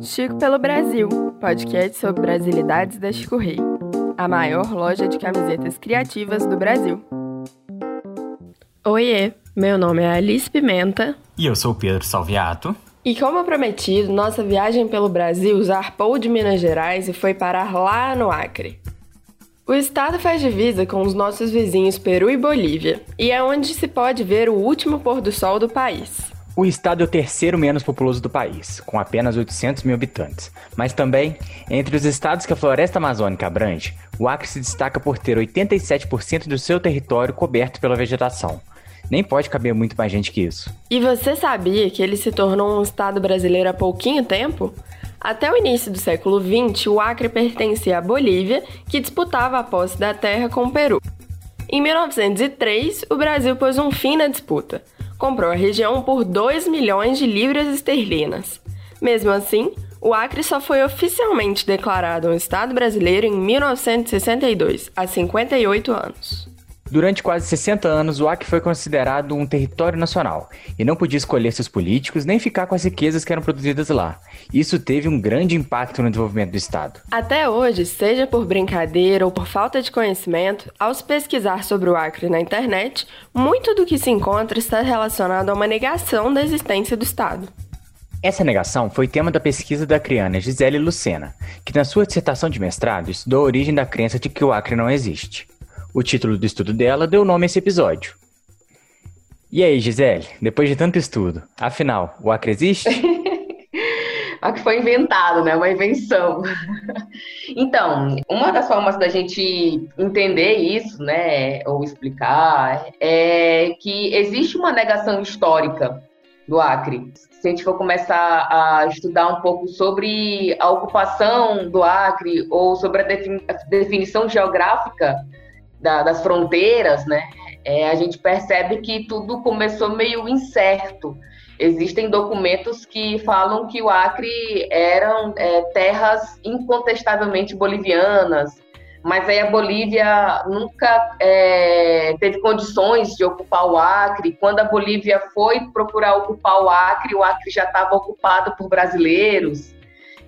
Chico pelo Brasil, podcast sobre brasilidades da Chico Rei, a maior loja de camisetas criativas do Brasil. Oiê, meu nome é Alice Pimenta. E eu sou o Pedro Salviato. E como prometido, nossa viagem pelo Brasil zarpou de Minas Gerais e foi parar lá no Acre. O estado faz divisa com os nossos vizinhos Peru e Bolívia, e é onde se pode ver o último pôr do sol do país. O estado é o terceiro menos populoso do país, com apenas 800 mil habitantes. Mas também, entre os estados que a floresta amazônica abrange, o Acre se destaca por ter 87% do seu território coberto pela vegetação. Nem pode caber muito mais gente que isso. E você sabia que ele se tornou um estado brasileiro há pouquinho tempo? Até o início do século XX, o Acre pertencia à Bolívia, que disputava a posse da terra com o Peru. Em 1903, o Brasil pôs um fim na disputa comprou a região por 2 milhões de libras esterlinas. Mesmo assim, o Acre só foi oficialmente declarado um Estado brasileiro em 1962, há 58 anos. Durante quase 60 anos, o Acre foi considerado um território nacional e não podia escolher seus políticos nem ficar com as riquezas que eram produzidas lá. Isso teve um grande impacto no desenvolvimento do Estado. Até hoje, seja por brincadeira ou por falta de conhecimento, ao se pesquisar sobre o Acre na internet, muito do que se encontra está relacionado a uma negação da existência do Estado. Essa negação foi tema da pesquisa da acriana Gisele Lucena, que na sua dissertação de mestrado estudou a origem da crença de que o Acre não existe. O título do estudo dela deu nome a esse episódio. E aí, Gisele, depois de tanto estudo, afinal, o Acre existe? a que foi inventado, né? Uma invenção. então, uma das formas da gente entender isso, né, ou explicar, é que existe uma negação histórica do Acre. Se a gente for começar a estudar um pouco sobre a ocupação do Acre ou sobre a definição geográfica da, das fronteiras, né, é, a gente percebe que tudo começou meio incerto. Existem documentos que falam que o Acre eram é, terras incontestavelmente bolivianas, mas aí a Bolívia nunca é, teve condições de ocupar o Acre. Quando a Bolívia foi procurar ocupar o Acre, o Acre já estava ocupado por brasileiros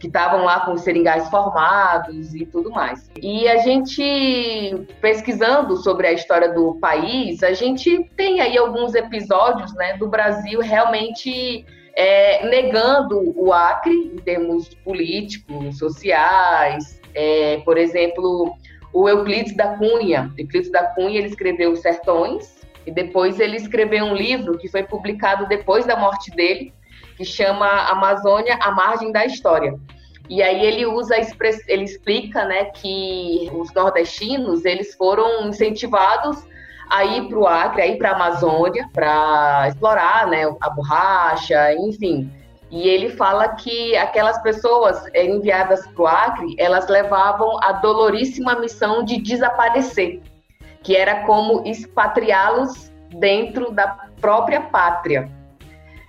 que estavam lá com os seringais formados e tudo mais. E a gente, pesquisando sobre a história do país, a gente tem aí alguns episódios né, do Brasil realmente é, negando o Acre em termos políticos, sociais. É, por exemplo, o Euclides da Cunha. Euclides da Cunha ele escreveu Sertões e depois ele escreveu um livro que foi publicado depois da morte dele, que chama Amazônia, a margem da história. E aí ele usa, ele explica, né, que os nordestinos eles foram incentivados a ir para o Acre, a ir para a Amazônia, para explorar, né, a borracha, enfim. E ele fala que aquelas pessoas enviadas para o Acre, elas levavam a doloríssima missão de desaparecer, que era como expatriá-los dentro da própria pátria.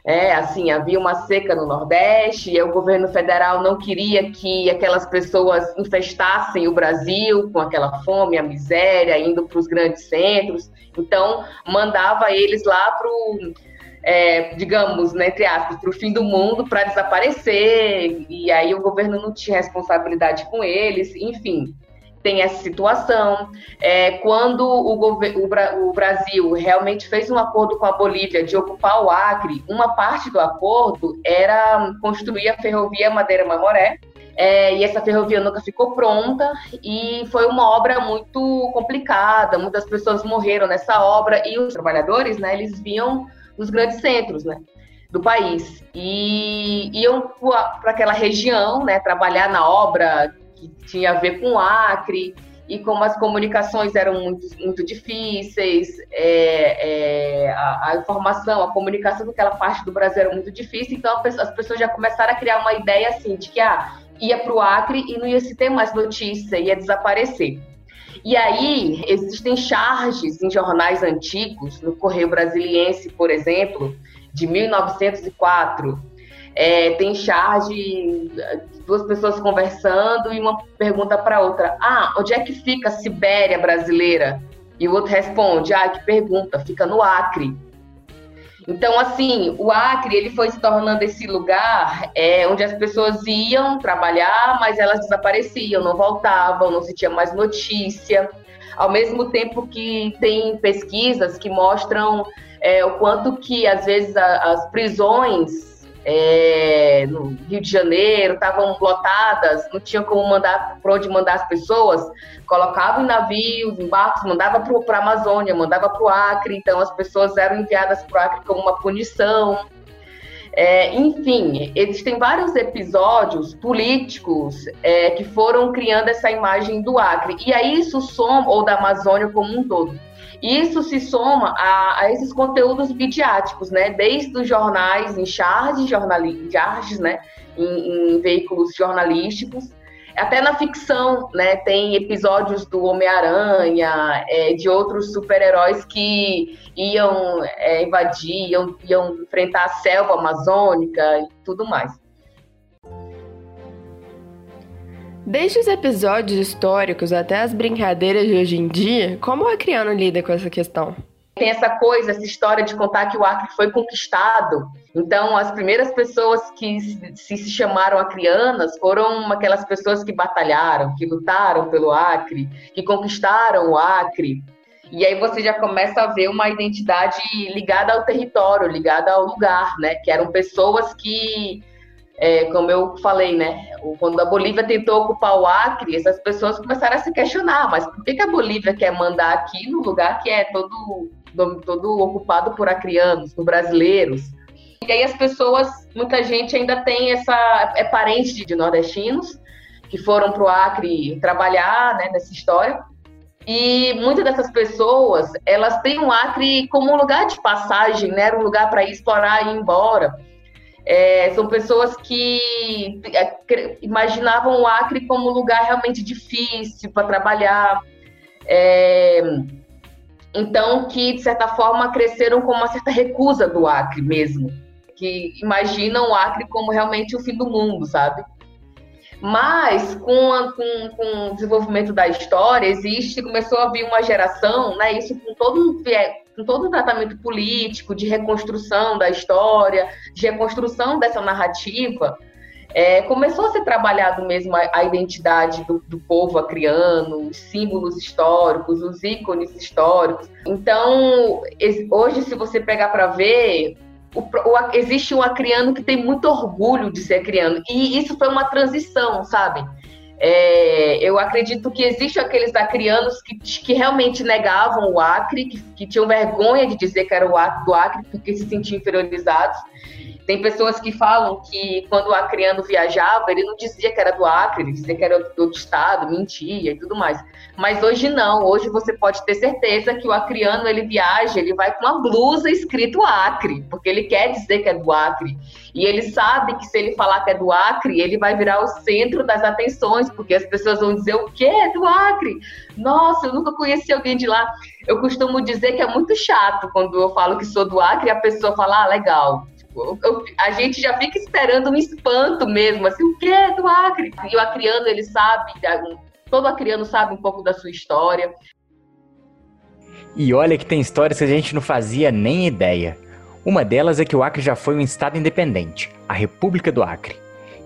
É, assim, havia uma seca no Nordeste e o governo federal não queria que aquelas pessoas infestassem o Brasil com aquela fome, a miséria, indo para os grandes centros. Então, mandava eles lá para é, digamos, né, entre aspas, para o fim do mundo para desaparecer. E aí o governo não tinha responsabilidade com eles, enfim tem essa situação. É, quando o, o, o, Brasil realmente fez um acordo com a Bolívia de ocupar o Acre, uma parte do acordo era construir a ferrovia Madeira-Mamoré. É, e essa ferrovia nunca ficou pronta e foi uma obra muito complicada. Muitas pessoas morreram nessa obra e os trabalhadores, né, eles vinham dos grandes centros, né, do país e iam para aquela região, né, trabalhar na obra que tinha a ver com o Acre, e como as comunicações eram muito, muito difíceis, é, é, a, a, informação, a comunicação daquela parte do Brasil era muito difícil, então as pessoas já começaram a criar uma ideia assim, de que ah, ia para o Acre e não ia se ter mais notícia, ia desaparecer. E aí existem charges em jornais antigos, no Correio Brasiliense, por exemplo, de 1904, é, tem charge duas pessoas conversando e uma pergunta para outra: Ah, onde é que fica a Sibéria brasileira? E o outro responde: Ah, que pergunta, fica no Acre. Então, assim, o Acre ele foi se tornando esse lugar é, onde as pessoas iam trabalhar, mas elas desapareciam, não voltavam, não se tinha mais notícia. Ao mesmo tempo que tem pesquisas que mostram é, o quanto que, às vezes, a, as prisões é, no Rio de Janeiro, estavam lotadas, não tinha como mandar para onde mandar as pessoas, colocavam em navios, em barcos, mandava para a Amazônia, mandava para o Acre, então as pessoas eram enviadas para o Acre como uma punição. É, enfim, existem vários episódios políticos é, que foram criando essa imagem do Acre. E aí isso soma, ou da Amazônia como um todo. Isso se soma a, a esses conteúdos midiáticos, né? Desde os jornais em charges, charges né? Em, em, veículos jornalísticos, até na ficção, né? Tem episódios do Homem-Aranha, é, de outros super-heróis que iam é, invadir, iam, iam enfrentar a selva amazônica e tudo mais. Desde os episódios históricos até as brincadeiras de hoje em dia, como o acriano lida com essa questão? Tem essa coisa, essa história de contar que o Acre foi conquistado. Então, as primeiras pessoas que se, se chamaram acrianas foram aquelas pessoas que batalharam, que lutaram pelo Acre, que conquistaram o Acre. E aí você já começa a ver uma identidade ligada ao território, ligada ao lugar, né? Que eram pessoas que é, como eu falei, né? Quando a Bolívia tentou ocupar o Acre, essas pessoas começaram a se questionar, mas por que, que a Bolívia quer mandar aqui no lugar que é todo, todo ocupado por acrianos, por brasileiros? E aí as pessoas, muita gente ainda tem essa. é parente de, de nordestinos que foram para o Acre trabalhar né, nessa história. E muitas dessas pessoas, elas têm o Acre como um lugar de passagem, né? Era um lugar para explorar e ir embora. É, são pessoas que é, imaginavam o Acre como um lugar realmente difícil para trabalhar. É, então, que de certa forma cresceram com uma certa recusa do Acre mesmo, que imaginam o Acre como realmente o fim do mundo, sabe? Mas com, a, com, com, o desenvolvimento da história, existe, começou a vir uma geração, né? Isso com todo com todo o tratamento político, de reconstrução da história, de reconstrução dessa narrativa, é, começou a ser trabalhado mesmo a, a identidade do, do, povo acriano, os símbolos históricos, os ícones históricos. Então, hoje, se você pegar para ver, o, o, existe um acriano que tem muito orgulho de ser acriano. E isso foi uma transição, sabe? É, eu acredito que existem aqueles acrianos que, que realmente negavam o Acre, que, que tinham vergonha de dizer que era o Acre do Acre, porque se sentiam inferiorizados. Tem pessoas que falam que quando o acriano viajava, ele não dizia que era do Acre, ele dizia que era do outro estado, mentia e tudo mais. Mas hoje não, hoje você pode ter certeza que o acriano ele viaja, ele vai com uma blusa escrito Acre, porque ele quer dizer que é do Acre. E ele sabe que se ele falar que é do Acre, ele vai virar o centro das atenções, porque as pessoas vão dizer o quê? É do Acre? Nossa, eu nunca conheci alguém de lá. Eu costumo dizer que é muito chato quando eu falo que sou do Acre e a pessoa fala, ah, legal eu, a gente já fica esperando um espanto mesmo, assim, o que é do Acre? E o acriano, ele sabe, todo acriano sabe um pouco da sua história. E olha que tem histórias que a gente não fazia nem ideia. Uma delas é que o Acre já foi um estado independente, a República do Acre.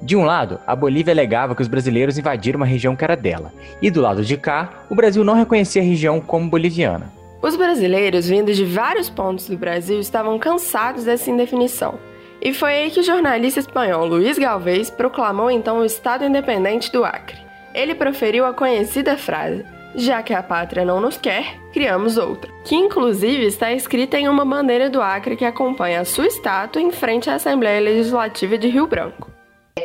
De um lado, a Bolívia alegava que os brasileiros invadiram uma região que era dela, e do lado de cá, o Brasil não reconhecia a região como boliviana. Os brasileiros vindos de vários pontos do Brasil estavam cansados dessa indefinição. E foi aí que o jornalista espanhol Luiz Galvez proclamou então o Estado Independente do Acre. Ele proferiu a conhecida frase: Já que a pátria não nos quer, criamos outra, que inclusive está escrita em uma bandeira do Acre que acompanha a sua estátua em frente à Assembleia Legislativa de Rio Branco.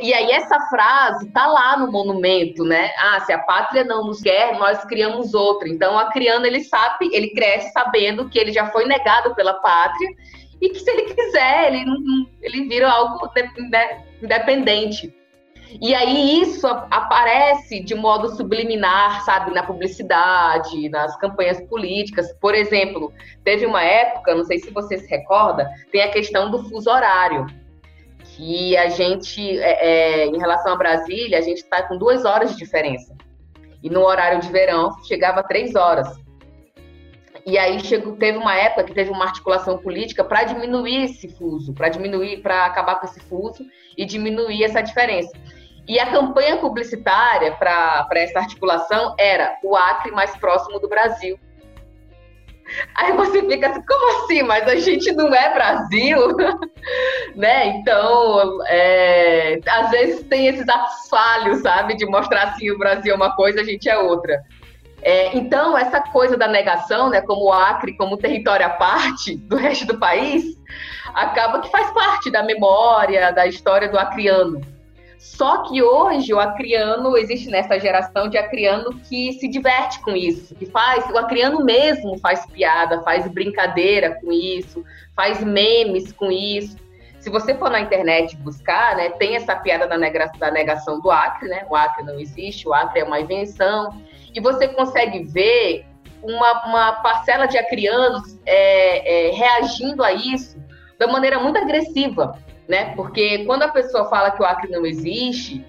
E aí essa frase tá lá no monumento, né? Ah, se a pátria não nos quer, nós criamos outra. Então a criança ele sabe, ele cresce sabendo que ele já foi negado pela pátria e que se ele quiser, ele, ele vira algo né, independente. E aí isso aparece de modo subliminar, sabe, na publicidade, nas campanhas políticas. Por exemplo, teve uma época, não sei se você se recorda, tem a questão do fuso horário que a gente, é, é, em relação a Brasília, a gente está com duas horas de diferença. E no horário de verão chegava a três horas. E aí chegou, teve uma época que teve uma articulação política para diminuir esse fuso, para diminuir, para acabar com esse fuso e diminuir essa diferença. E a campanha publicitária para essa articulação era o Acre mais próximo do Brasil. Aí você fica assim, como assim? Mas a gente não é Brasil, né? Então, é, às vezes tem esses atos falhos, sabe? De mostrar assim, o Brasil é uma coisa, a gente é outra. É, então, essa coisa da negação, né, como o Acre, como território à parte do resto do país, acaba que faz parte da memória, da história do acriano. Só que hoje o acriano, existe nessa geração de acriano que se diverte com isso, que faz, o acriano mesmo faz piada, faz brincadeira com isso, faz memes com isso. Se você for na internet buscar, né, tem essa piada da, da negação do Acre, né? O Acre não existe, o Acre é uma invenção e você consegue ver uma, uma parcela de acrianos é, é, reagindo a isso da maneira muito agressiva, né? Porque quando a pessoa fala que o Acre não existe,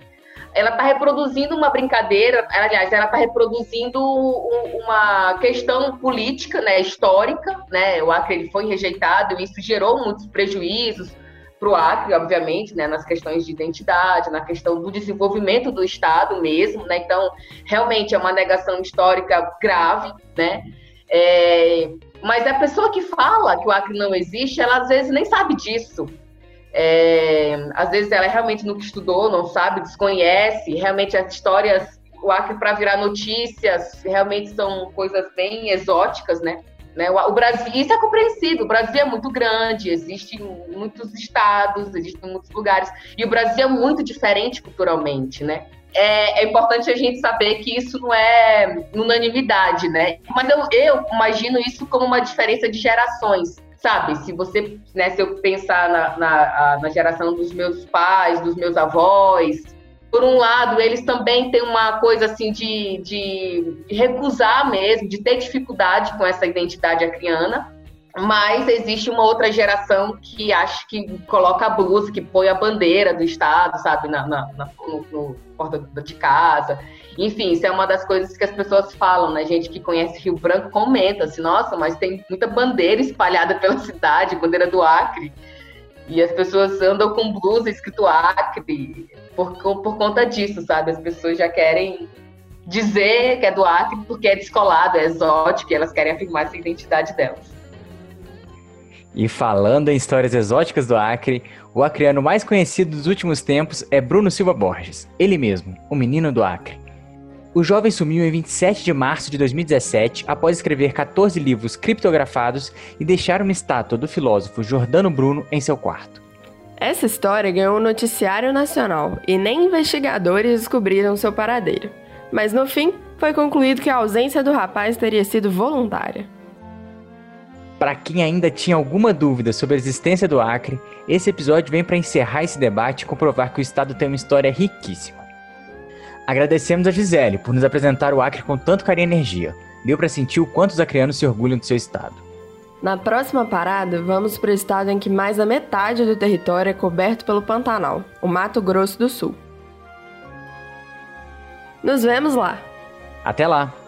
ela está reproduzindo uma brincadeira, aliás, ela está reproduzindo uma questão política, né, histórica, né? O Acre ele foi rejeitado e isso gerou muitos prejuízos para o Acre, obviamente, né, nas questões de identidade, na questão do desenvolvimento do Estado mesmo, né, então realmente é uma negação histórica grave, né, é, mas a pessoa que fala que o Acre não existe, ela às vezes nem sabe disso, é, às vezes ela realmente nunca estudou, não sabe, desconhece, realmente as histórias, o Acre para virar notícias, realmente são coisas bem exóticas, né, né? O, o, Brasil, isso é compreensível. O Brasil é muito grande, existem muitos estados, existem muitos lugares. E o Brasil é muito diferente culturalmente, né? É, é, importante a gente saber que isso não é unanimidade, né? Mas eu, eu imagino isso como uma diferença de gerações, sabe? Se você, né, se eu pensar na, na, na geração dos meus pais, dos meus avós, por um lado, eles também têm uma coisa assim de, de recusar mesmo, de ter dificuldade com essa identidade acriana, mas existe uma outra geração que acha que coloca a blusa, que põe a bandeira do Estado, sabe, na, na, na no, no, porta de casa. Enfim, isso é uma das coisas que as pessoas falam, né? Gente que conhece Rio Branco comenta assim, nossa, mas tem muita bandeira espalhada pela cidade, bandeira do Acre. E as pessoas andam com blusa escrito Acre por, por conta disso, sabe? As pessoas já querem dizer que é do Acre porque é descolado, é exótico, e elas querem afirmar essa identidade delas. E falando em histórias exóticas do Acre, o acreano mais conhecido dos últimos tempos é Bruno Silva Borges, ele mesmo, o menino do Acre. O jovem sumiu em 27 de março de 2017 após escrever 14 livros criptografados e deixar uma estátua do filósofo Jordano Bruno em seu quarto. Essa história ganhou um noticiário nacional e nem investigadores descobriram seu paradeiro. Mas no fim, foi concluído que a ausência do rapaz teria sido voluntária. Para quem ainda tinha alguma dúvida sobre a existência do Acre, esse episódio vem para encerrar esse debate e comprovar que o estado tem uma história riquíssima. Agradecemos a Gisele por nos apresentar o Acre com tanto carinho e energia. Deu para sentir o quanto os acreanos se orgulham do seu estado. Na próxima parada, vamos para o estado em que mais da metade do território é coberto pelo Pantanal, o Mato Grosso do Sul. Nos vemos lá! Até lá!